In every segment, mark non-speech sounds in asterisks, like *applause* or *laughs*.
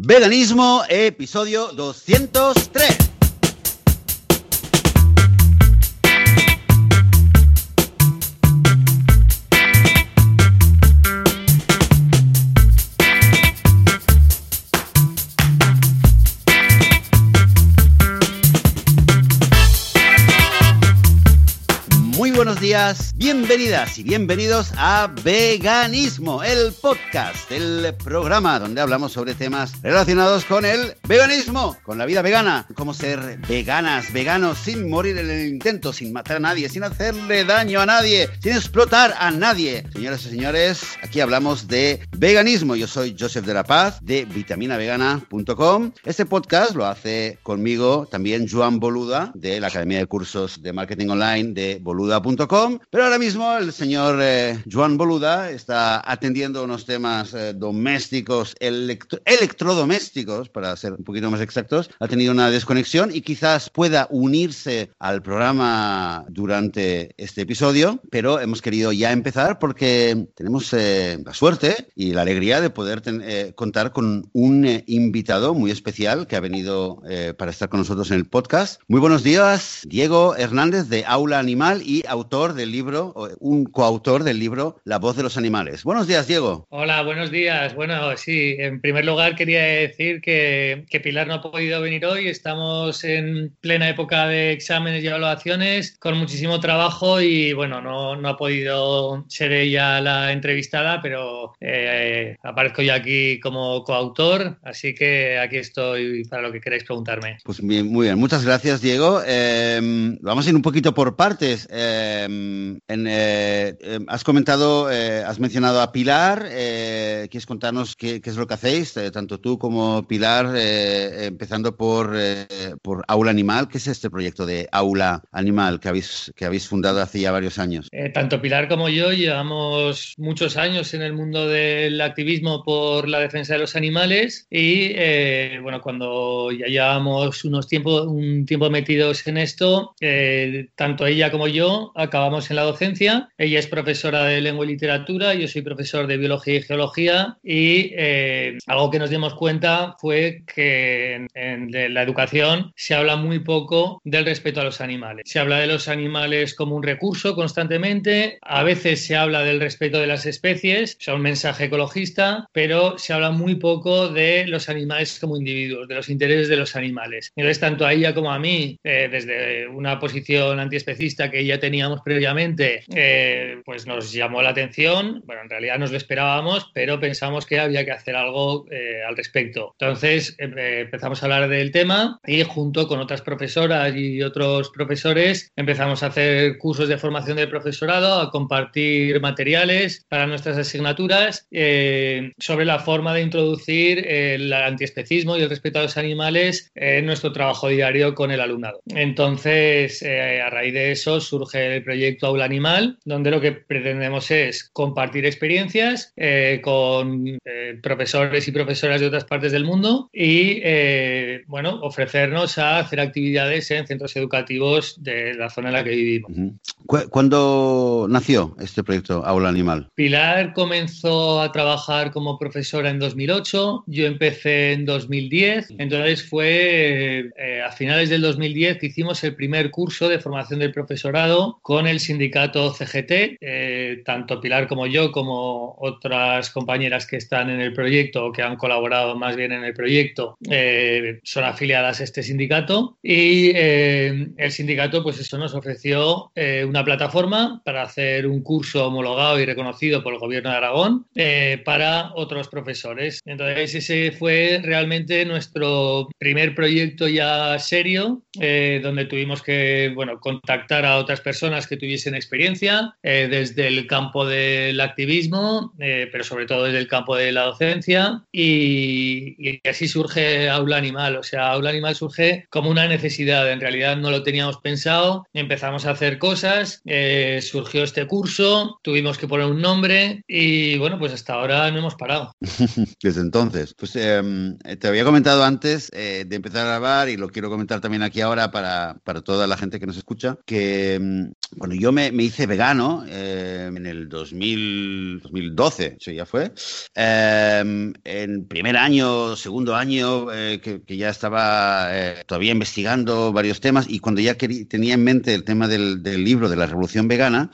Veganismo, episodio 203. Bienvenidas y bienvenidos a Veganismo, el podcast, el programa donde hablamos sobre temas relacionados con el veganismo, con la vida vegana, cómo ser veganas, veganos sin morir en el intento, sin matar a nadie, sin hacerle daño a nadie, sin explotar a nadie. Señoras y señores, aquí hablamos de veganismo. Yo soy Joseph de la Paz de vitaminavegana.com. Este podcast lo hace conmigo también Joan Boluda de la Academia de Cursos de Marketing Online de boluda.com pero ahora mismo el señor eh, Boluda está atendiendo unos temas eh, domésticos, electrodomésticos, para ser un poquito más exactos. Ha tenido una desconexión y quizás pueda unirse al programa durante este episodio, pero hemos querido ya empezar porque tenemos eh, la suerte y la alegría de poder contar con un invitado muy especial que ha venido para estar con nosotros en el podcast. Muy buenos días, Diego Hernández de Aula Animal y autor del libro, un coautor del libro La voz de los animales. Buenos días, Diego. Hola, buenos días. Bueno, sí, en primer lugar quería decir que, Pilar no ha podido venir hoy. Estamos en plena época de exámenes y evaluaciones, con muchísimo trabajo y bueno, no, no ha podido ser ella la entrevistada, pero eh, aparezco yo aquí como coautor, así que aquí estoy para lo que queráis preguntarme. Pues bien, muy bien, muchas gracias, Diego. Eh, vamos a ir un poquito por partes. Eh, Em, eh, em, has comentado, eh, has mencionado a Pilar. Eh, ¿Quieres contarnos qué, es lo que hacéis, tanto tú como Pilar, empezando por, por Aula Animal? ¿Qué es este proyecto de Aula Animal que habéis, que habéis fundado hace ya varios años? tanto Pilar como yo llevamos muchos años en el mundo del activismo por la defensa de los animales y bueno, cuando ya llevamos unos tiempos, un tiempo metidos en esto, tanto ella como yo acabamos en la docencia. Ella es profesora de lengua y literatura, yo soy profesor de biología y geología y eh, algo que nos dimos cuenta fue que en, la educación se habla muy poco del respeto a los animales. Se habla de los animales como un recurso constantemente, a veces se habla del respeto de las especies, o sea, un mensaje ecologista, pero se habla muy poco de los animales como individuos, de los intereses de los animales. Entonces, tanto a ella como a mí, eh, desde una posición antiespecista que ella tenía previamente, eh, pues nos llamó la atención. Bueno, en realidad nos lo esperábamos, pero pensamos que había que hacer algo eh, al respecto. Entonces em, eh, empezamos a hablar del tema y junto con otras profesoras y otros profesores empezamos a hacer cursos de formación del profesorado, a compartir materiales para nuestras asignaturas sobre la forma de introducir el antiespecismo y el respeto a los animales en nuestro trabajo diario con el alumnado. Entonces, a raíz de eso surge el proyecto Aula Animal, donde lo que pretendemos es compartir experiencias eh, con eh, profesores y profesoras de otras partes del mundo y, eh, bueno, ofrecernos a hacer actividades en centros educativos de la zona en la que vivimos. ¿Cuándo nació este proyecto Aula Animal? Pilar comenzó a trabajar como profesora en 2008, yo empecé en 2010, entonces fue a finales del 2010 que hicimos el primer curso de formación del profesorado con el sindicato CGT, eh, tanto Pilar como yo, como otras compañeras que están en el proyecto o que han colaborado más bien en el proyecto, eh, son afiliadas a este sindicato. Y eh, el sindicato, pues eso nos ofreció una plataforma para hacer un curso homologado y reconocido por el gobierno de Aragón para otros profesores. Entonces, ese fue realmente nuestro primer proyecto ya serio, donde tuvimos que bueno, contactar a otras personas que tuviesen experiencia eh, desde el campo del activismo, eh, pero sobre todo desde el campo de la docencia y, así surge Aula Animal. O sea, Aula Animal surge como una necesidad, en realidad no lo teníamos pensado, empezamos a hacer cosas, eh, surgió este curso, tuvimos que poner un nombre y bueno, pues hasta ahora no hemos parado. *laughs* Desde entonces, pues em, te había comentado antes de empezar a grabar y lo quiero comentar también aquí ahora para, para toda la gente que nos escucha, que em, cuando yo me, me hice vegano eh, en el 2000, 2012, eso ya fue, eh, en primer año, segundo año, eh, que, que, ya estaba todavía investigando varios temas y cuando ya quería, tenía en mente el tema del, del, libro de la revolución vegana,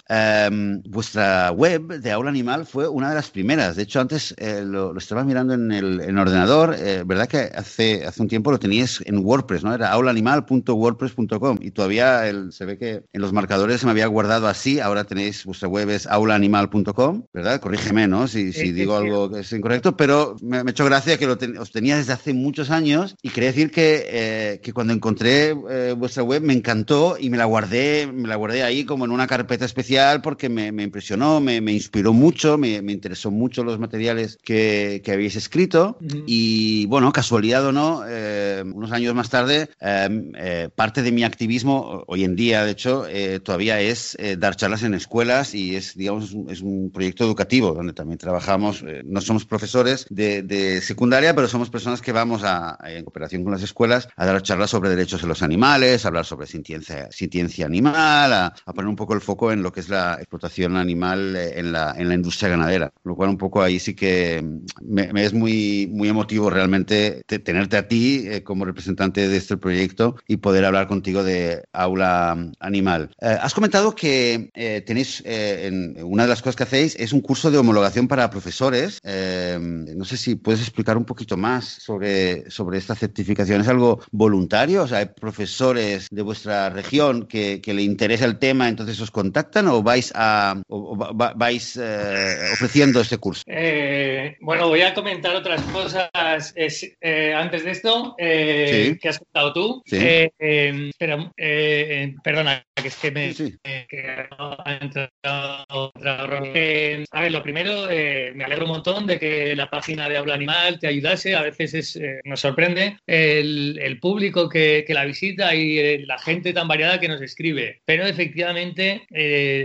vuestra web de Aula Animal fue una de las primeras. De hecho, antes lo, lo, estaba mirando en el, en ordenador, ¿verdad que hace, hace un tiempo lo teníais en WordPress, ¿no? Era aulaanimal.wordpress.com y todavía el, se ve que en los marcadores se me había guardado así, ahora tenéis, vuestra web es aulaanimal.com, ¿verdad? Corrígeme, ¿no? Si, si digo algo que es incorrecto, pero me, me ha hecho gracia que lo os tenía desde hace muchos años y quería decir que, eh, que cuando encontré eh, vuestra web me encantó y me la guardé, me la guardé ahí como en una carpeta especial porque me, me impresionó, me, me, inspiró mucho, me, interesó mucho los materiales que, que habéis escrito uh -huh. y bueno, casualidad o no, eh, unos años más tarde, parte de mi activismo, hoy en día de hecho, todavía es dar charlas en escuelas y es, digamos, es un, es proyecto educativo donde también trabajamos, no somos profesores de, de, secundaria, pero somos personas que vamos a, en cooperación con las escuelas a dar charlas sobre derechos de los animales, a hablar sobre sintiencia, sintiencia animal, a, a, poner un poco el foco en lo que es la explotación animal en la, en la industria ganadera. Lo cual un poco ahí sí que me, me es muy, muy emotivo realmente tenerte a ti eh, como representante de este proyecto y poder hablar contigo de aula animal. Eh, has comentado que eh, tenéis, eh, en, una de las cosas que hacéis es un curso de homologación para profesores. Eh, no sé si puedes explicar un poquito más sobre, sobre esta certificación. ¿Es algo voluntario? O sea, ¿hay profesores de vuestra región que, que le interesa el tema, entonces os contactan o vais, a, o, o vais ofreciendo este curso? Bueno, voy a comentar otras cosas antes de esto sí. que has contado tú. Sí. pero, perdona, que es que me... Sí, sí. Que ha entrado a ver, lo primero, eh, me alegro un montón de que la página de Habla Animal te ayudase. A veces es, eh, nos sorprende el, público que, la visita y eh, la gente tan variada que nos escribe. Pero efectivamente,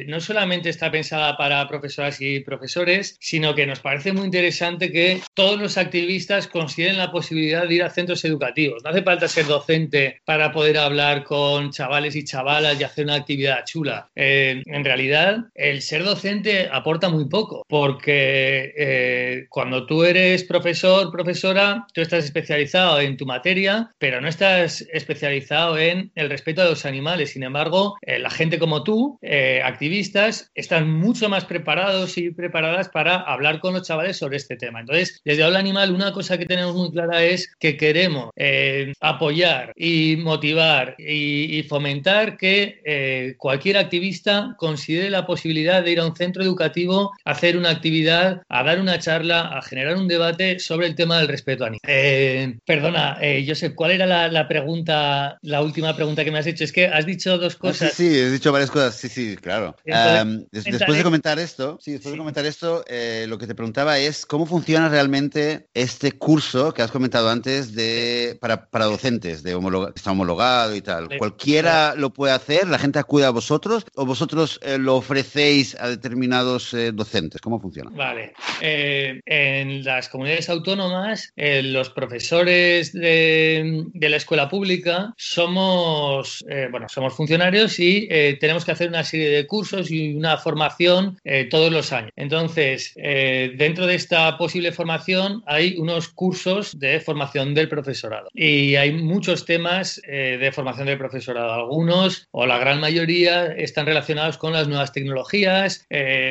no solamente está pensada para profesoras y profesores, sino que nos parece muy interesante que todos los activistas consideren la posibilidad de ir a centros educativos. No hace falta ser docente para poder hablar con chavales y chavalas y hacer una actividad chula. Eh, en realidad, el ser docente aporta muy poco, porque eh, cuando tú eres profesor, profesora, tú estás especializado en tu materia, pero no estás especializado en el respeto a los animales. Sin embargo, eh, la gente como tú, eh, activistas, están mucho más preparados y preparadas para hablar con los chavales sobre este tema. Entonces, desde Habla Animal, una cosa que tenemos muy clara es que queremos eh, apoyar y motivar y, y fomentar que cualquier activista considere la posibilidad de ir a un centro educativo, a hacer una actividad, a dar una charla, a generar un debate sobre el tema del respeto animal. Eh, perdona, eh, Josep, ¿cuál era la, la, pregunta, la última pregunta que me has hecho? Es que has dicho dos cosas. Ah, sí, sí, he dicho varias cosas, sí, sí, claro. Entonces, um, des después de comentar esto, sí, después sí. de comentar esto, eh, lo que te preguntaba es cómo funciona realmente este curso que has comentado antes de para, para docentes, de homolog está homologado y tal. ¿Cualquiera lo puede hacer? ¿La gente acude a vosotros o vosotros eh, lo ofrecéis a determinados eh, docentes? ¿Cómo funciona? Vale. Eh, en las comunidades autónomas, los profesores de, de, la escuela pública somos, bueno, somos funcionarios y tenemos que hacer una serie de cursos y una formación todos los años. Entonces, dentro de esta posible formación hay unos cursos de formación del profesorado y hay muchos temas de formación del profesorado. Algunos o la gran mayoría están relacionados con las nuevas tecnologías,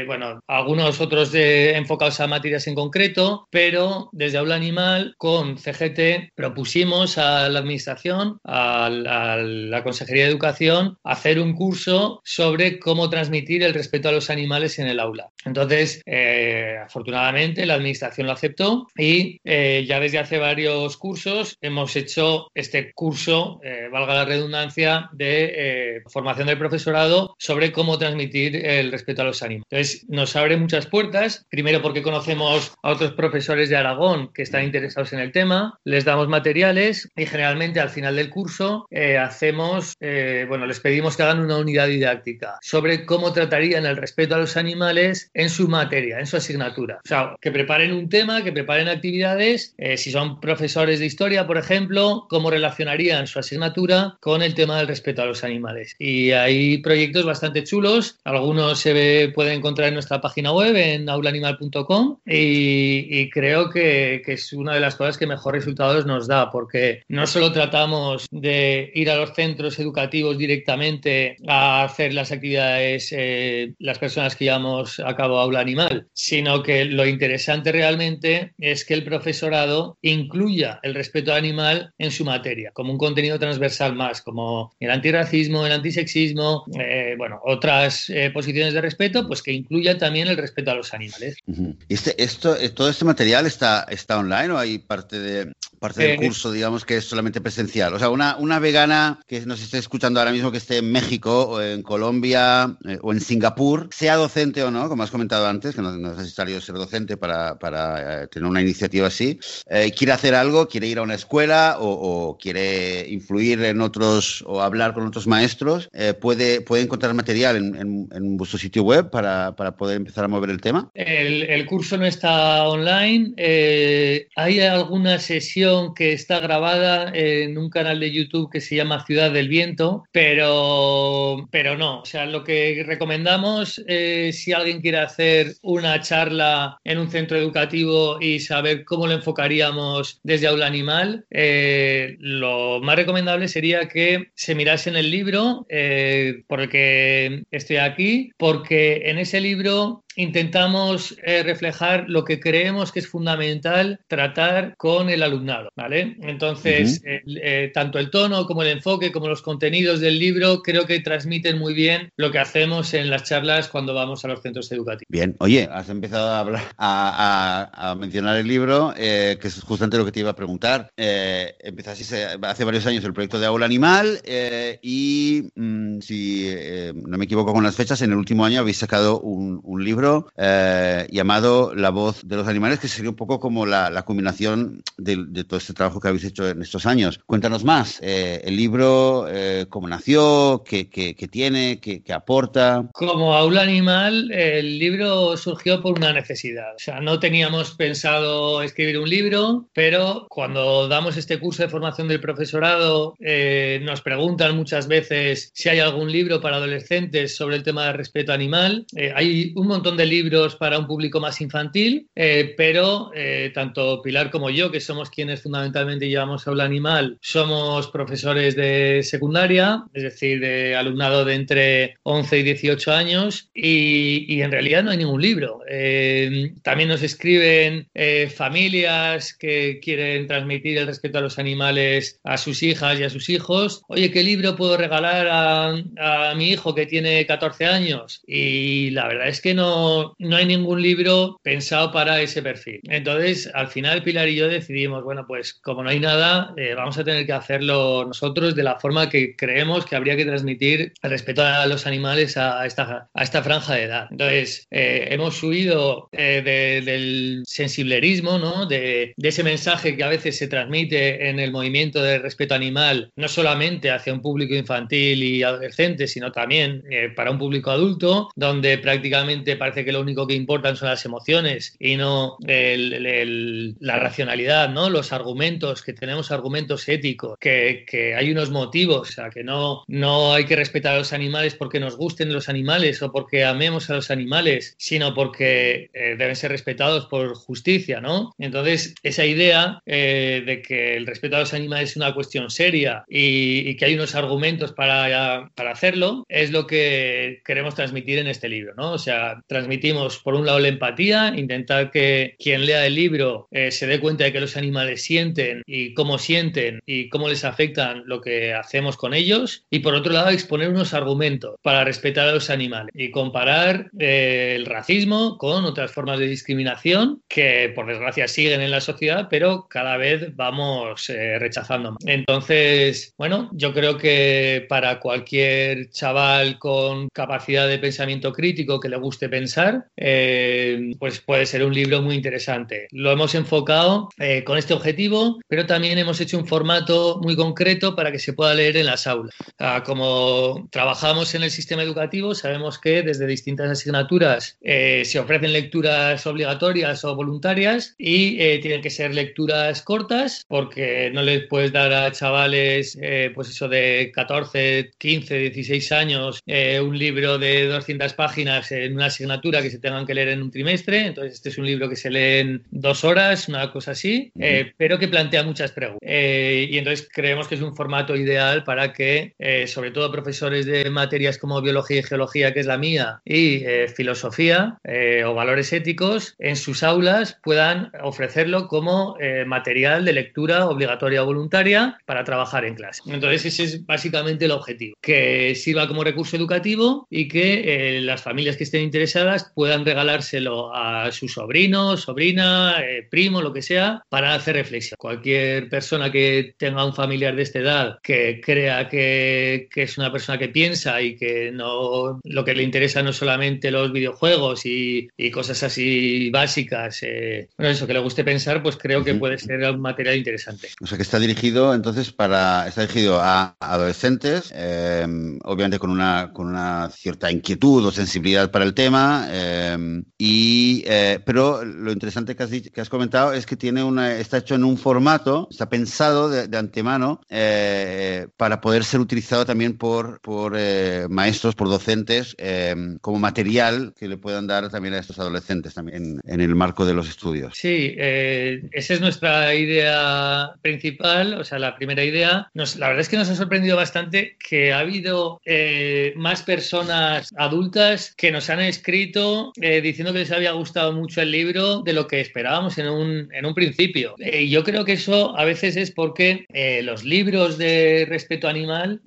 bueno, algunos otros de, enfocados a materias en concreto, pero desde Aula Animal con CGT propusimos a la Administración, a la Consejería de Educación, hacer un curso sobre cómo transmitir el respeto a los animales en el aula. Entonces, eh, afortunadamente, la Administración lo aceptó y eh, ya desde hace varios cursos hemos hecho este curso, eh, valga la redundancia, de eh, formación del profesorado sobre cómo transmitir el respeto a los animales. Entonces, nos abre muchas puertas, primero porque conocemos a otros profesores de Aragón que están interesados en el tema, les damos materiales y generalmente al final del curso eh, hacemos, eh, bueno, les pedimos que hagan una unidad didáctica sobre cómo tratarían el respeto a los animales en su materia, en su asignatura. O sea, que preparen un tema, que preparen actividades. Eh, si son profesores de historia, por ejemplo, cómo relacionarían su asignatura con el tema del respeto a los animales. Y hay proyectos bastante chulos. Algunos se pueden encontrar en nuestra página web, en aulanimal.com. Y, creo que, que es una de las cosas que mejor resultados nos da, porque no solo tratamos de ir a los centros educativos directamente a hacer las actividades, eh, las personas que llevamos a cabo aula animal, sino que lo interesante realmente es que el profesorado incluya el respeto al animal en su materia, como un contenido transversal más, como el antirracismo, el antisexismo, eh, bueno, otras eh, posiciones de respeto, pues que incluya también el respeto a los animales. este, esto, ¿Todo este material está, está online o hay parte, de, parte del curso, digamos, que es solamente presencial? O sea, una, una vegana que nos esté escuchando ahora mismo, que esté en México o en Colombia eh, o en Singapur, sea docente o no, como has comentado antes, que no, es necesario ser docente para, para eh, tener una iniciativa así, eh, quiere hacer algo, quiere ir a una escuela o, quiere influir en otros o hablar con otros maestros, puede, puede encontrar material en, en, vuestro sitio web para, para, poder empezar a mover el tema. El, el curso no está online. hay alguna sesión que está grabada en un canal de YouTube que se llama Ciudad del Viento, pero, pero no. O sea, lo que recomendamos si alguien quiere hacer una charla en un centro educativo y saber cómo lo enfocaríamos desde aula animal, eh, lo más recomendable sería que se mirase en el libro eh, por el que estoy aquí, porque en ese libro intentamos eh, reflejar lo que creemos que es fundamental tratar con el alumnado, ¿vale? Entonces, eh, tanto el tono como el enfoque, como los contenidos del libro, creo que transmiten muy bien lo que hacemos en las charlas cuando vamos a los centros educativos. Bien, oye, has empezado a hablar, *laughs* a, mencionar el libro, eh, que es justamente lo que te iba a preguntar. empezaste hace varios años el proyecto de Aula Animal y, mm, si no me equivoco con las fechas, en el último año habéis sacado un libro eh, llamado La voz de los animales, que sería un poco como la, la culminación de, todo este trabajo que habéis hecho en estos años. Cuéntanos más, eh, el libro, eh, cómo nació, qué, qué, tiene, qué, qué, aporta. Como aula animal, el libro surgió por una necesidad. O sea, no teníamos pensado escribir un libro, pero cuando damos este curso de formación del profesorado, nos preguntan muchas veces si hay algún libro para adolescentes sobre el tema del respeto animal. hay un montón de libros para un público más infantil, eh, pero eh, tanto Pilar como yo, que somos quienes fundamentalmente llevamos aula animal, somos profesores de secundaria, es decir, de alumnado de entre 11 y 18 años, y, en realidad no hay ningún libro. Eh, también nos escriben familias que quieren transmitir el respeto a los animales a sus hijas y a sus hijos. Oye, ¿qué libro puedo regalar a, a mi hijo que tiene 14 años? Y la verdad es que no, no, hay ningún libro pensado para ese perfil. Entonces, al final Pilar y yo decidimos, bueno, pues como no hay nada, eh, vamos a tener que hacerlo nosotros de la forma que creemos que habría que transmitir el respeto a los animales a esta, a esta franja de edad. Entonces, eh, hemos huido eh, del sensiblerismo, ¿no? De, de, ese mensaje que a veces se transmite en el movimiento de respeto animal, no solamente hacia un público infantil y adolescente, sino también para un público adulto, donde prácticamente parece que lo único que importan son las emociones y no la racionalidad, ¿no? Los argumentos, que tenemos argumentos éticos, que, hay unos motivos, o sea, que no, no hay que respetar a los animales porque nos gusten los animales o porque amemos a los animales, sino porque eh, deben ser respetados por justicia, ¿no? Entonces, esa idea eh, de que el respeto a los animales es una cuestión seria y, y que hay unos argumentos para, para hacerlo, es lo que queremos transmitir en este libro, ¿no? O sea, transmitimos, por un lado, la empatía, intentar que quien lea el libro eh, se dé cuenta de que los animales sienten y cómo sienten y cómo les afectan lo que hacemos con ellos. Y por otro lado, exponer unos argumentos para respetar a los animales y comparar eh, el racismo con otras formas de discriminación que, por desgracia, siguen en la sociedad, pero cada vez vamos eh, rechazando más. Entonces, bueno, yo creo que para cualquier chaval con capacidad de pensamiento crítico que le guste pensar, pensar, eh, pues puede ser un libro muy interesante. Lo hemos enfocado eh, con este objetivo, pero también hemos hecho un formato muy concreto para que se pueda leer en las aulas. como trabajamos en el sistema educativo, sabemos que desde distintas asignaturas se ofrecen lecturas obligatorias o voluntarias y tienen que ser lecturas cortas porque no les puedes dar a chavales, pues eso de 14, 15, 16 años, un libro de 200 páginas en una asignatura que se tengan que leer en un trimestre. Entonces, este es un libro que se lee en dos horas, una cosa así, eh, pero que plantea muchas preguntas. Eh, y entonces creemos que es un formato ideal para que, eh, sobre todo profesores de materias como biología y geología, que es la mía, y filosofía o valores éticos, en sus aulas puedan ofrecerlo como material de lectura obligatoria o voluntaria para trabajar en clase. Entonces, ese es básicamente el objetivo, que sirva como recurso educativo y que las familias que estén interesadas puedan regalárselo a su sobrino, sobrina, eh, primo, lo que sea, para hacer reflexión. Cualquier persona que tenga un familiar de esta edad que crea que, que, es una persona que piensa y que no lo que le interesa no solamente los videojuegos y, y cosas así básicas, eh, bueno, eso que le guste pensar, pues creo que puede ser un material interesante. O sea que está dirigido entonces para, está dirigido a adolescentes, eh, obviamente con una, con una cierta inquietud o sensibilidad para el tema, em, y, eh, pero lo interesante que has, que has, comentado es que tiene una, está hecho en un formato, está pensado de, antemano eh, para poder ser utilizado también por, por eh, maestros, por docentes, em, como material que le puedan dar también a estos adolescentes también en, el marco de los estudios. Sí, esa es nuestra idea principal, o sea, la primera idea. Nos, la verdad es que nos ha sorprendido bastante que ha habido más personas adultas que nos han escrito eh, diciendo que les había gustado mucho el libro de lo que esperábamos en un, en un principio. Eh, y yo creo que eso a veces es porque eh, los libros de respeto animal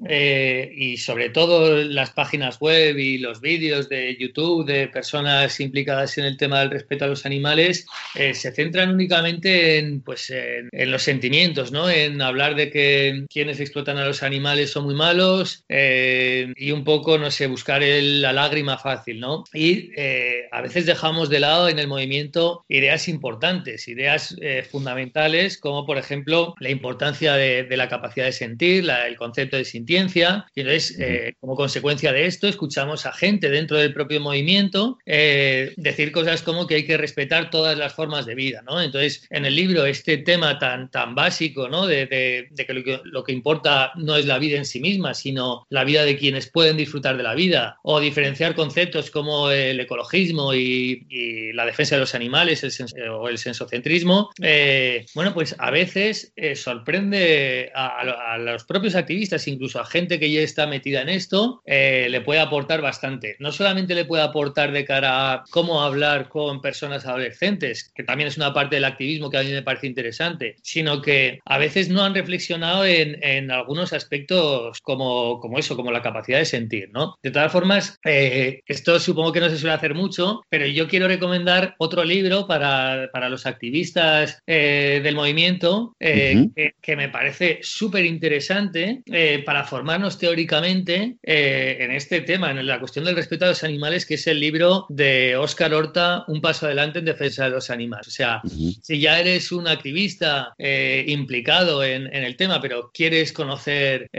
y sobre todo las páginas web y los vídeos de YouTube de personas implicadas en el tema del respeto a los animales se centran únicamente en, pues, en, los sentimientos, ¿no? en hablar de que quienes explotan a los animales son muy malos y un poco, no sé, buscar la lágrima fácil, ¿no? Y eh, a veces dejamos de lado en el movimiento ideas importantes, ideas eh, fundamentales, como por ejemplo la importancia de, la capacidad de sentir, el concepto de sintiencia. Y entonces, eh, como consecuencia de esto, escuchamos a gente dentro del propio movimiento decir cosas como que hay que respetar todas las formas de vida, ¿no? Entonces, en el libro, este tema tan, tan básico, ¿no? De, que, lo que lo que importa no es la vida en sí misma, sino la vida de quienes pueden disfrutar de la vida, o diferenciar conceptos como el ecologismo y, la defensa de los animales o el sensocentrismo, eh, bueno, pues a veces eh, sorprende a, los propios activistas, incluso a gente que ya está metida en esto, eh, le puede aportar bastante. No solamente le puede aportar de cara a cómo hablar con personas adolescentes, que también es una parte del activismo que a mí me parece interesante, sino que a veces no han reflexionado en, en algunos aspectos como, como eso, como la capacidad de sentir, ¿no? De todas formas, esto supongo que no se suele hacer mucho, pero yo quiero recomendar otro libro para, para los activistas eh, del movimiento eh, que, me parece súper interesante eh, para formarnos teóricamente en este tema, en la cuestión del respeto a los animales, que es el libro de Óscar Horta, Un paso adelante en defensa de los animales. O sea, si ya eres un activista implicado en, en, el tema, pero quieres conocer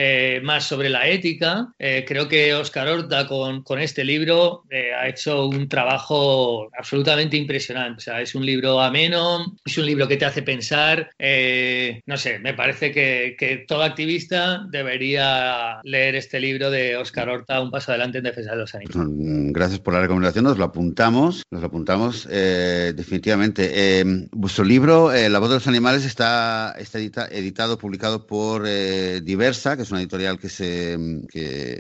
más sobre la ética, creo que Óscar Horta con, con este libro ha hecho un trabajo absolutamente impresionante. O sea, es un libro ameno, es un libro que te hace pensar. Eh, no sé, me parece que, todo activista debería leer este libro de Oscar Horta, Un paso adelante en defensa de los animales. Mm, gracias por la recomendación, nos lo apuntamos, nos lo apuntamos eh, definitivamente. Eh, vuestro libro, La voz de los animales, está, está editado, publicado por Diversa, que es una editorial que se,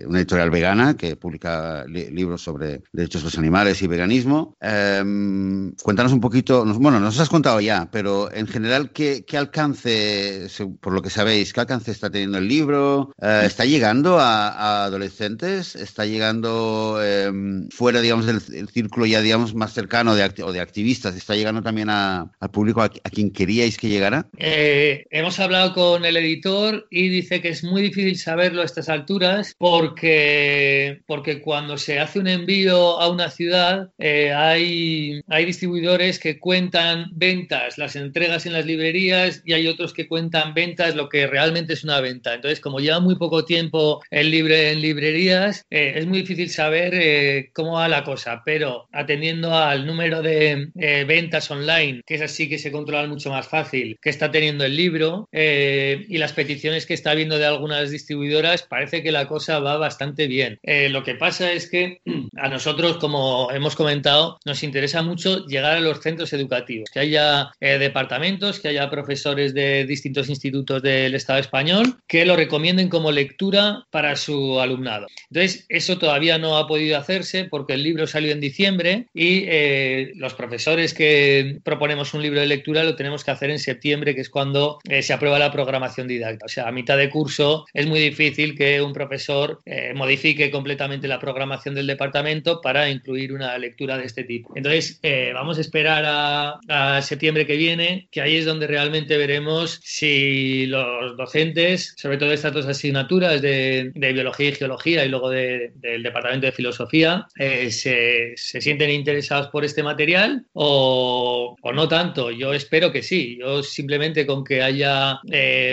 una editorial vegana que publica libros sobre derechos de los animales y veganismo. Em, cuéntanos un poquito, bueno, nos has contado ya, pero en general, ¿qué, alcance, por lo que sabéis, qué alcance está teniendo el libro? Eh, ¿Está llegando a, adolescentes? ¿Está llegando em, fuera, digamos, del círculo ya, digamos, más cercano de, o de activistas? ¿Está llegando también al público a, quien queríais que llegara? Eh, hemos hablado con el editor y dice que es muy difícil saberlo a estas alturas porque, porque cuando se hace un envío a una ciudad hay, hay distribuidores que cuentan ventas, las entregas en las librerías y hay otros que cuentan ventas, lo que realmente es una venta. Entonces, como lleva muy poco tiempo el libre en librerías, es muy difícil saber cómo va la cosa, pero atendiendo al número de ventas online, que es así que se controlan mucho más fácil, que está teniendo el libro y las peticiones que está habiendo de algunas distribuidoras, parece que la cosa va bastante bien. Eh, lo que pasa es que *clears throat* a nosotros, como hemos comentado, nos interesa mucho llegar a los centros educativos, que haya eh, departamentos, que haya profesores de distintos institutos del Estado español que lo recomienden como lectura para su alumnado. Entonces, eso todavía no ha podido hacerse porque el libro salió en diciembre y eh, los profesores que proponemos un libro de lectura lo tenemos que hacer en septiembre, que es cuando se aprueba la programación didáctica. O sea, a mitad de curso es muy difícil que un profesor eh, modifique completamente la programación del departamento para incluir una lectura de este tipo. Entonces, eh, vamos a esperar a, septiembre que viene, que ahí es donde realmente veremos si los docentes, sobre todo estas dos asignaturas de, biología y geología y luego del departamento de filosofía, eh, se, sienten interesados por este material o, no tanto. Yo espero que sí. Yo simplemente con que haya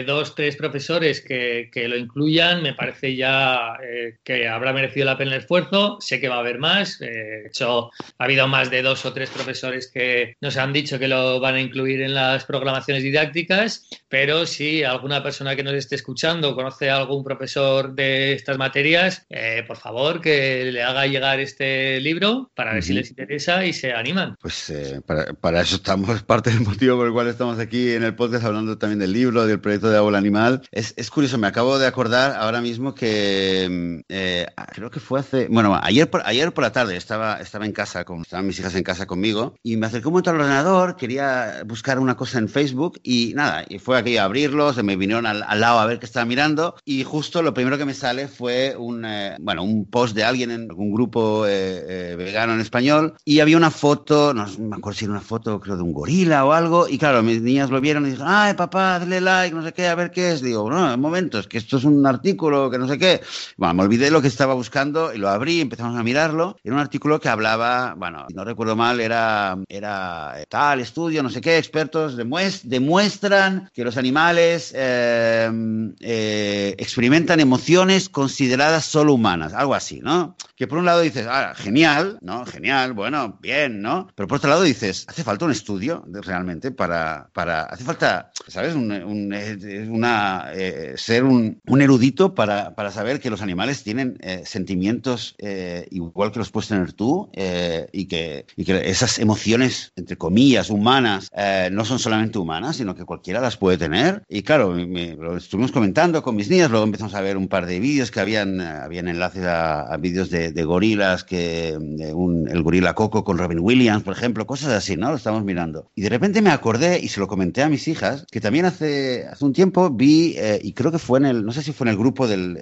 dos, tres profesores que, que lo incluyan, me parece ya eh, que habrá merecido la pena el esfuerzo. Sé que va a haber más. Eh, de hecho, ha habido más de dos o tres profesores que nos han dicho que lo van a incluir en las programaciones didácticas, pero si alguna persona que nos esté escuchando conoce a algún profesor de estas materias, eh, por favor que le haga llegar este libro para ver si les interesa y se animan. Pues para, eso estamos, *laughs* parte del motivo por el cual estamos aquí en el podcast hablando también del libro, del proyecto de Abuela Animal. Es, es curioso, me acabo de acordar ahora mismo que mm, eh, creo que fue hace, bueno, ayer por, ayer por la tarde estaba, estaba en casa, con, estaban mis hijas en casa conmigo y me acercé un momento al ordenador, quería buscar una cosa en Facebook y nada, y fue aquí a abrirlos, me vinieron al, lado a ver qué estaba mirando y justo lo primero que me sale fue un, eh, bueno, un post de alguien en un grupo eh, vegano en español y había una foto, no me acuerdo si era una foto creo de un gorila o algo y claro, mis niñas lo vieron y dijeron, ay papá, dale like, no sé qué, a ver qué es. Digo, no, un momento, es que esto es un artículo que no sé qué. Bueno, me olvidé lo que estaba buscando y lo abrí, empezamos a mirarlo. Era un artículo que hablaba, bueno, no recuerdo mal, era, era tal estudio, no sé qué, expertos demuestran que los animales eh, eh, experimentan emociones consideradas solo humanas, algo así, ¿no? Que por un lado dices, ah, genial, ¿no? Genial, bueno, bien, ¿no? Pero por otro lado dices, hace falta un estudio realmente para, para hace falta, ¿sabes? Un, una, eh, ser un, un erudito para, para, saber que los animales tienen eh, sentimientos eh, igual que los puedes tú eh, y, que, y, que, esas emociones, entre comillas, humanas, no son solamente humanas, sino que cualquiera las puede tener. Y claro, lo estuvimos comentando con mis niñas, luego empezamos a ver un par de vídeos que habían, habían enlaces a, vídeos de, de, gorilas, que, un, el gorila Coco con Robin Williams, por ejemplo, cosas así, ¿no? Lo estamos mirando. Y de repente me acordé y se lo comenté a mis hijas, que también hace, hace un tiempo vi, y creo que fue en el, no sé si fue en el grupo del,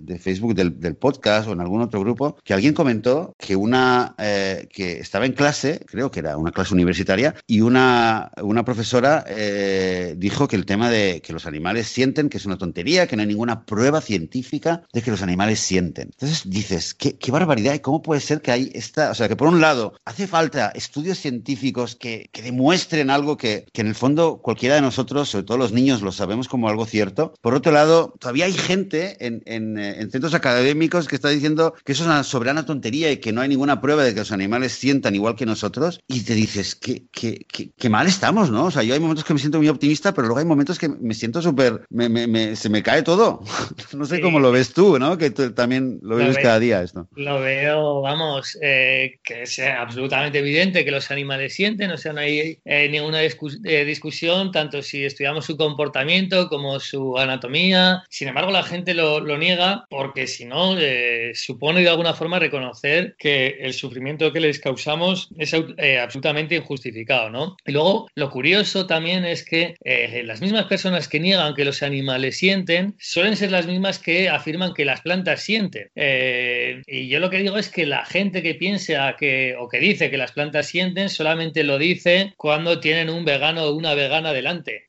de Facebook del, podcast o en algún otro grupo, que alguien comentó que una eh, que estaba en clase, creo que era una clase universitaria, y una, una profesora eh, dijo que el tema de que los animales sienten, que es una tontería, que no hay ninguna prueba científica de que los animales sienten. Entonces dices, qué, qué barbaridad, cómo puede ser que hay esta, o sea, que por un lado hace falta estudios científicos que, que demuestren algo que, que en el fondo cualquiera de nosotros, sobre todo los niños, lo sabemos como algo cierto. Por otro lado, todavía hay gente en, en, eh, en centros académicos que está diciendo que eso es una soberana tontería y que no hay ninguna prueba de que los animales sientan igual que nosotros, y te dices, qué, qué, qué, mal estamos, ¿no? O sea, yo hay momentos que me siento muy optimista, pero luego hay momentos que me siento súper, me, me, se me cae todo. *laughs* no sé cómo lo ves tú, ¿no? Que tú también lo, ves cada día esto. Lo veo, vamos, eh, que es absolutamente evidente que los animales sienten, o sea, no hay eh, ninguna eh, discusión, tanto si estudiamos su comportamiento como su anatomía. Sin embargo, la gente lo, lo niega porque si no, eh, supone de alguna forma reconocer que el sufrimiento que les causamos es eh, absolutamente injustificado, ¿no? Y luego, lo curioso también es que eh, las mismas personas que niegan que los animales sienten suelen ser las mismas que afirman que las plantas sienten. y yo lo que digo es que la gente que piensa que, o que dice que las plantas sienten solamente lo dice cuando tienen un vegano o una vegana delante.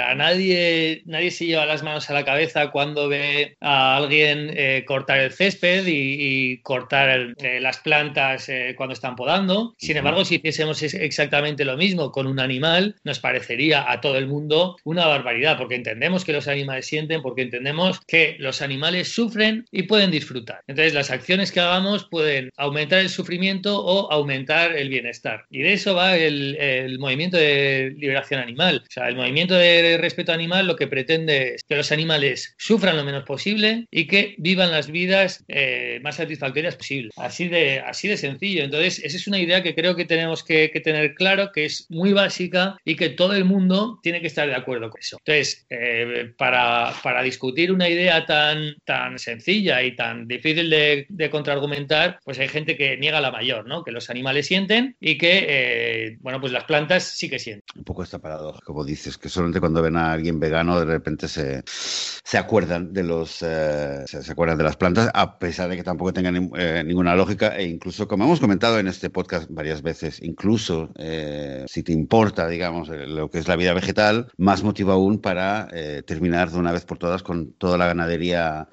a nadie, nadie se lleva las manos a la cabeza cuando ve a alguien cortar el césped y, cortar eh, las plantas plantas eh, cuando están podando. Sin embargo, si hiciésemos exactamente lo mismo con un animal, nos parecería a todo el mundo una barbaridad, porque entendemos que los animales sienten, porque entendemos que los animales sufren y pueden disfrutar. Entonces, las acciones que hagamos pueden aumentar el sufrimiento o aumentar el bienestar. Y de eso va el, el movimiento de liberación animal. O sea, el movimiento de respeto animal lo que pretende es que los animales sufran lo menos posible y que vivan las vidas eh, más satisfactorias posible. Así de, así de sencillo. Entonces, esa es una idea que creo que tenemos que, tener claro, que es muy básica y que todo el mundo tiene que estar de acuerdo con eso. Entonces, eh, para, para, discutir una idea tan, tan sencilla y tan difícil de, de, contraargumentar, pues hay gente que niega la mayor, ¿no? Que los animales sienten y que, eh, bueno, pues las plantas sí que sienten. Un poco esta paradoja, como dices, que solamente cuando ven a alguien vegano de repente se, se acuerdan de los se, acuerdan de las plantas, a pesar de que tampoco tengan eh, ninguna lógica, e incluso, como hemos comentado en este podcast varias veces, incluso eh, si te importa, digamos, eh, lo que es la vida vegetal, más motivo aún para terminar de una vez por todas con toda la ganadería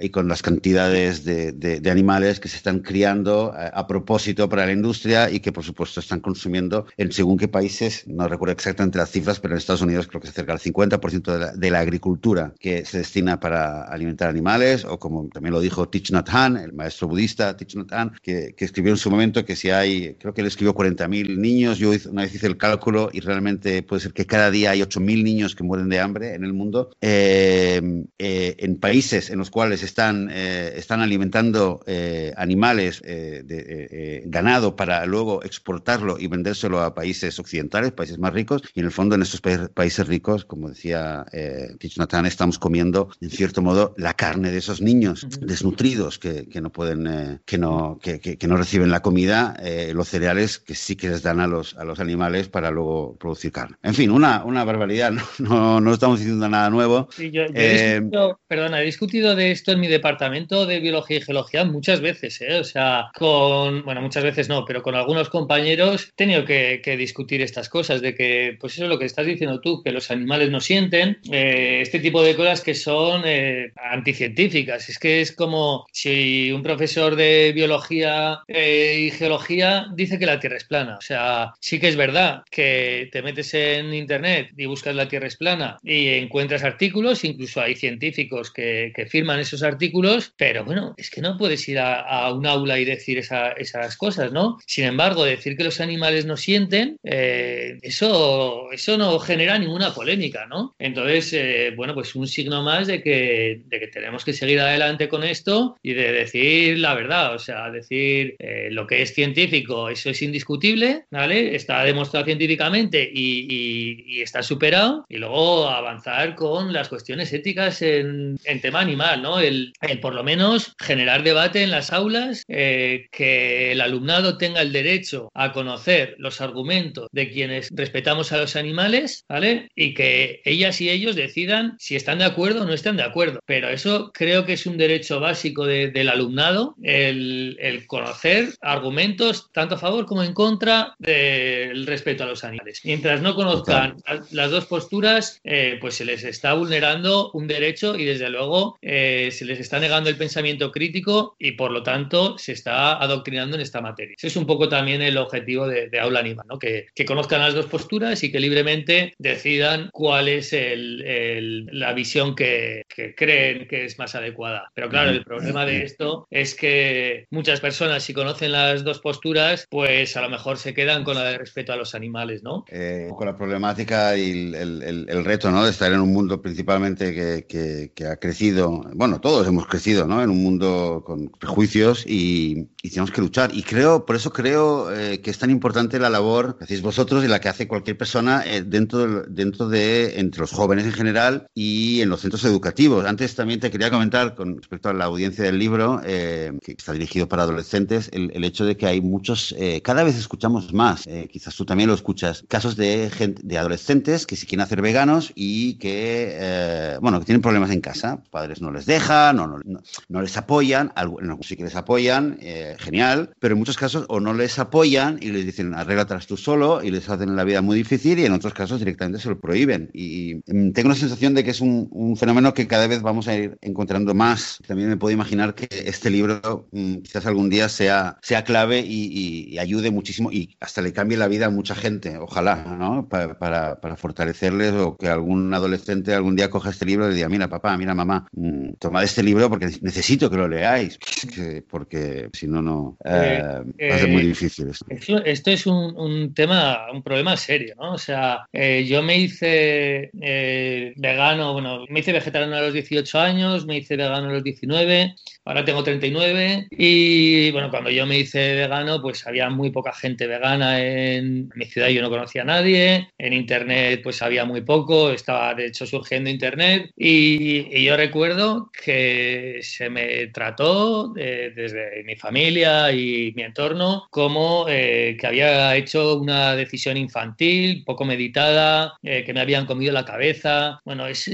y con las cantidades de, de, animales que se están criando a, propósito para la industria y que, por supuesto, están consumiendo en según qué países, no recuerdo exactamente las cifras, pero en Estados Unidos creo que se acerca al 50% de la, de la agricultura que se destina para alimentar animales, o como también lo dijo Thich Nhat Hanh, el maestro budista Thich Nhat Hanh, que, escribió en su momento que si hay, creo que él escribió 40.000 niños, yo una vez hice el cálculo y realmente puede ser que cada día hay 8.000 niños que mueren de hambre en el mundo, eh, eh, en países en los cuales están, eh, están alimentando animales, de, ganado, para luego exportarlo y vendérselo a países occidentales, países más ricos, y en el fondo en esos países ricos, como decía Thich Nhat Hanh, estamos comiendo, en cierto modo, la carne de esos niños desnutridos que, no pueden, eh, que, no, que, no reciben la comida, eh, los cereales que sí que les dan a los, a los animales para luego producir carne. En fin, una, una barbaridad, no, no, estamos diciendo nada nuevo. Sí, yo, he eh, perdona, he discutido de esto en mi departamento de biología y geología muchas veces, o sea, con, bueno, muchas veces no, pero con algunos compañeros he tenido que, discutir estas cosas, de que, pues eso es lo que estás diciendo tú, que los animales no sienten, este tipo de cosas que son anticientíficas. Es que es como si un profesor de biología eh, y geología dice que la Tierra es plana. O sea, sí que es verdad que te metes en Internet y buscas la Tierra es plana y encuentras artículos, incluso hay científicos que, firman esos artículos, pero bueno, es que no puedes ir a, un aula y decir esas cosas, ¿no? Sin embargo, decir que los animales no sienten, eh, eso, eso no genera ninguna polémica, ¿no? Entonces, eh, bueno, pues un signo más de que, de que tenemos que seguir adelante con esto y de decir la verdad, o sea, decir eh, lo que es científico, eso es indiscutible, ¿vale? Está demostrado científicamente y, está superado, y luego avanzar con las cuestiones éticas en, tema animal, ¿no? El, por lo menos generar debate en las aulas, eh, que el alumnado tenga el derecho a conocer los argumentos de quienes respetamos a los animales, ¿vale? Y que ellas y ellos decidan si están de acuerdo o no están de acuerdo. Pero eso creo que es un derecho básico del alumnado, el, conocer argumentos tanto a favor como en contra del respeto a los animales. Mientras no conozcan las dos posturas, eh, pues se les está vulnerando un derecho y desde luego eh, se les está negando el pensamiento crítico y por lo tanto se está adoctrinando en esta materia. Ese es un poco también el objetivo de, Aula Anima, ¿no? que, conozcan las dos posturas y que libremente decidan cuál es la visión que, que creen que es más adecuada. Pero claro, el problema de esto es que muchas personas, si conocen las dos posturas, pues a lo mejor se quedan con la de respeto a los animales, ¿no? Eh, con la problemática y el, reto, ¿no? De estar en un mundo principalmente que, ha crecido, bueno, todos hemos crecido, ¿no? En un mundo con prejuicios y, tenemos que luchar. Y creo, por eso creo eh, que es tan importante la labor que hacéis vosotros y la que hace cualquier persona eh, dentro, dentro de, entre los jóvenes en general y en los centros educativos. Antes también te quería comentar con respecto a la audiencia del libro, eh, que está dirigido para adolescentes, el, hecho de que hay muchos, eh, cada vez escuchamos más, eh, quizás tú también lo escuchas, casos de, gente, de adolescentes que se quieren hacer veganos y que, bueno, que tienen problemas en casa. Padres no les dejan, no, no, no les apoyan, algunos sí que les apoyan, genial, pero en muchos casos o no les apoyan y les dicen arréglatelas tú solo y les hacen la vida muy difícil y en otros casos directamente se lo prohíben. Y, mm, tengo la sensación de que es un un fenómeno que cada vez vamos a ir encontrando más. También me puedo imaginar que este libro mm, quizás algún día sea, sea clave y, ayude muchísimo y hasta le cambie la vida a mucha gente, ojalá, ¿no? Para, para, fortalecerles o que algún adolescente algún día coja este libro y diga, mira papá, mira mamá, mm, tomad este libro porque necesito que lo leáis, porque si no, no eh, va a ser muy eh, difícil. Esto, esto es un, un, tema, un problema serio, ¿no? O sea, eh, yo me hice vegano, bueno, me hice vegetariano a los 18 años, me hice vegano a los 19, ahora tengo 39 y bueno, cuando yo me hice vegano, pues había muy poca gente vegana en mi ciudad, yo no conocía a nadie, en internet pues había muy poco, estaba de hecho surgiendo internet. Y, yo recuerdo que se me trató eh, desde mi familia y mi entorno como eh, que había hecho una decisión infantil, poco meditada, eh, que me habían comido la cabeza. Bueno, es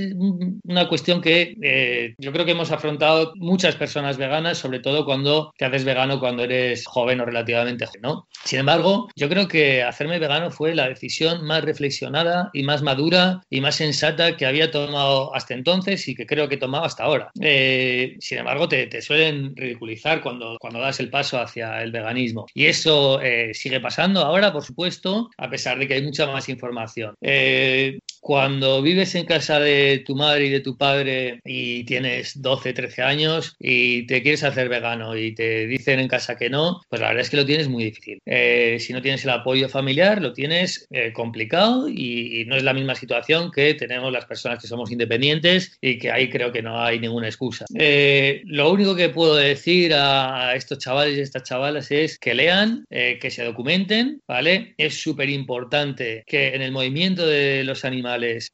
una cuestión que yo creo que hemos afrontado muchas personas veganas, sobre todo cuando te haces vegano cuando eres joven o relativamente joven. Sin embargo, yo creo que hacerme vegano fue la decisión más reflexionada y más madura y más sensata que había tomado hasta entonces y que creo que he tomado hasta ahora. Eh, sin embargo, te, suelen ridiculizar cuando, cuando das el paso hacia el veganismo. Y eso eh, sigue pasando ahora, por supuesto, a pesar de que hay mucha más información. Eh, cuando vives en casa de tu madre y de tu padre y tienes 12, 13 años y te quieres hacer vegano y te dicen en casa que no, pues la verdad es que lo tienes muy difícil. Eh, si no tienes el apoyo familiar, lo tienes eh, complicado y, no es la misma situación que tenemos las personas que somos independientes y que ahí creo que no hay ninguna excusa. Eh, lo único que puedo decir a, estos chavales y estas chavalas es que lean, que se documenten, ¿vale? Es súper importante que en el movimiento de los animales,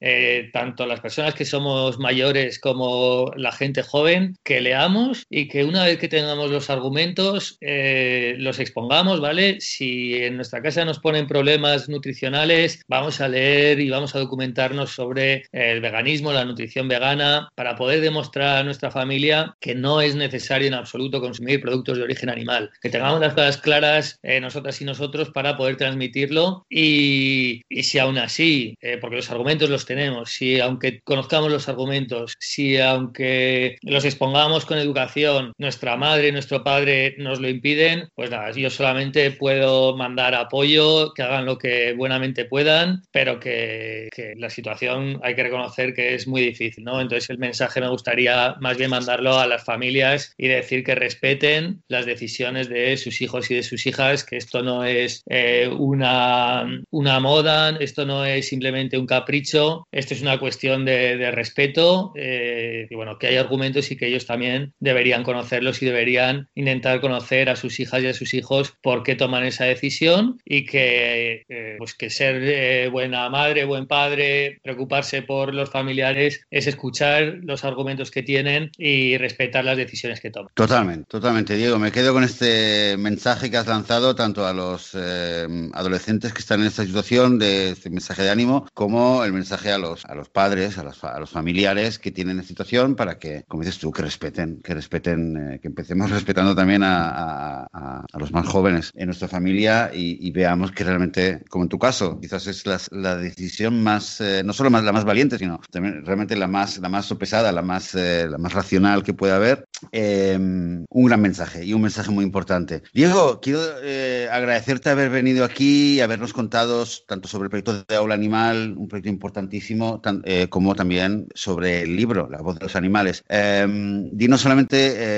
tanto las personas que somos mayores como la gente joven, que leamos y que una vez que tengamos los argumentos, los expongamos, ¿vale? Si en nuestra casa nos ponen problemas nutricionales, vamos a leer y vamos a documentarnos sobre el veganismo, la nutrición vegana, para poder demostrar a nuestra familia que no es necesario en absoluto consumir productos de origen animal, que tengamos las cosas claras eh, nosotras y nosotros para poder transmitirlo y, si aún así, eh, porque los argumentos los tenemos, si aunque conozcamos los argumentos, si aunque los expongamos con educación, nuestra madre y nuestro padre nos lo impiden, pues nada, yo solamente puedo mandar apoyo, que hagan lo que buenamente puedan, pero que, la situación hay que reconocer que es muy difícil, ¿no? Entonces el mensaje me gustaría más bien mandarlo a las familias y decir que respeten las decisiones de sus hijos y de sus hijas, que esto no es eh, una, una moda, esto no es simplemente un capricho, esto es una cuestión de, respeto eh, y bueno, que hay argumentos y que ellos también deberían conocerlos y deberían intentar conocer a sus hijas y a sus hijos por qué toman esa decisión y que, eh, pues que ser eh, buena madre, buen padre, preocuparse por los familiares es escuchar los argumentos que tienen y respetar las decisiones que toman. Totalmente, totalmente, Diego. Me quedo con este mensaje que has lanzado tanto a los eh, adolescentes que están en esta situación de este mensaje de ánimo como el mensaje a los, a los padres, a los, a los familiares que tienen esta situación para que, como dices tú, que respeten, que respeten, que empecemos *laughs* respetando también a, a, a los más jóvenes en nuestra familia y, veamos que realmente, como en tu caso, quizás es la, decisión más, eh, no solo más, la más valiente, sino también realmente la más, la más sopesada, la más, eh, la más racional que puede haber. Eh, un gran mensaje y un mensaje muy importante. Diego, quiero agradecerte haber venido aquí y habernos contado tanto sobre el proyecto de Aula Animal, un proyecto importantísimo, como también sobre el libro, La voz de los animales. dinos solamente,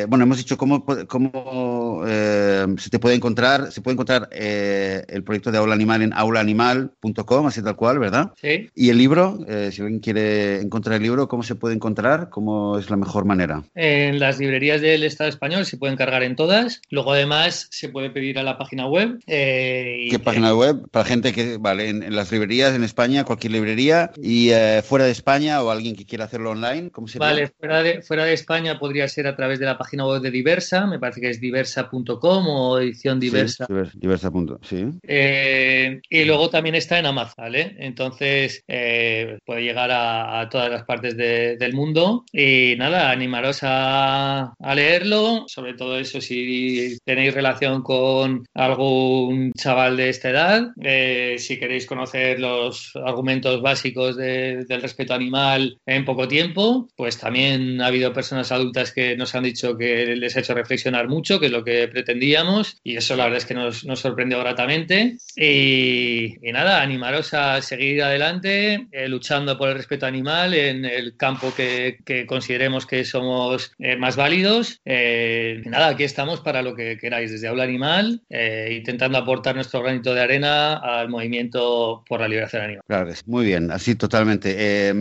bueno, hemos dicho cómo, cómo se te puede encontrar, se puede encontrar eh, el proyecto de Aula Animal en aulaanimal.com, así tal cual, ¿verdad? Sí. Y el libro, eh, si alguien quiere encontrar el libro, ¿cómo se puede encontrar? ¿Cómo es la mejor manera? En las librerías del Estado español se pueden cargar en todas. Luego, además, se puede pedir a la página web. Eh, ¿Qué página web? Para gente que, vale, en, las librerías en España, cualquier librería, y fuera de España o alguien que quiera hacerlo online, ¿cómo se Vale, fuera de, fuera de España podría ser a través de la página web de Diversa, me parece que es diversa.com o edición diversa. diversa. Sí. Eh, y luego también está en Amazon, ¿vale? Entonces eh, puede llegar a, todas las partes del mundo. Y nada, animaros a, a, leerlo, sobre todo eso si tenéis relación con algún chaval de esta edad, eh, si queréis conocer los argumentos básicos del respeto animal en poco tiempo, pues también ha habido personas adultas que nos han dicho que les ha hecho reflexionar mucho, que es lo que pretendíamos, y eso la verdad es que nos, nos sorprendió gratamente. Y, nada, animaros a seguir adelante, eh, luchando por el respeto animal en el campo que, consideremos que somos eh, más válidos. Eh, nada, aquí estamos para lo que queráis, desde Aula Animal, intentando aportar nuestro granito de arena al movimiento por la liberación animal. Claro, muy bien, así totalmente.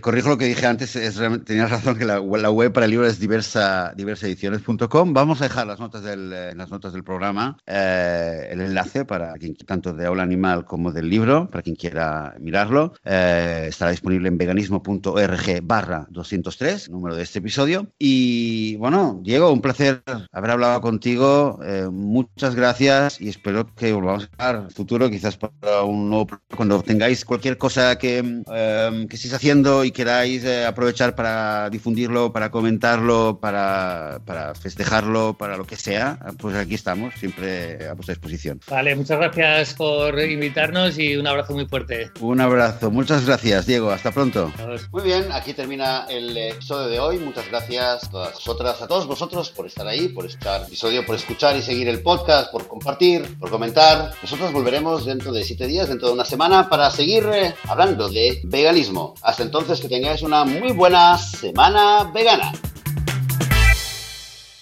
corrijo lo que dije antes, tenías razón que la, web para el libro es diversa, diversaediciones.com. Vamos a dejar las notas del, en las notas del programa el enlace para quien tanto de Aula Animal como del libro, para quien quiera mirarlo. Eh, estará disponible en veganismo.org barra 203, número de este episodio. Y bueno, Diego, un placer haber hablado contigo. Eh, muchas gracias y espero que volvamos a hablar futuro, quizás para un nuevo cuando tengáis cualquier cosa que, eh, que estéis haciendo y queráis aprovechar para difundirlo, para comentarlo, para, para festejarlo, para lo que sea, pues aquí estamos, siempre a vuestra disposición. Vale, muchas gracias por invitarnos y un abrazo muy fuerte. Un abrazo. Muchas gracias, Diego. Hasta pronto. Muy bien, aquí termina el episodio de hoy. Muchas gracias a todas vosotras, a todos vosotros por estar ahí, por el episodio, por escuchar y seguir el podcast, por compartir, por comentar. Nosotros volveremos dentro de siete días, dentro de una semana, para seguir eh, hablando de veganismo. Hasta entonces, que tengáis una muy buena semana vegana.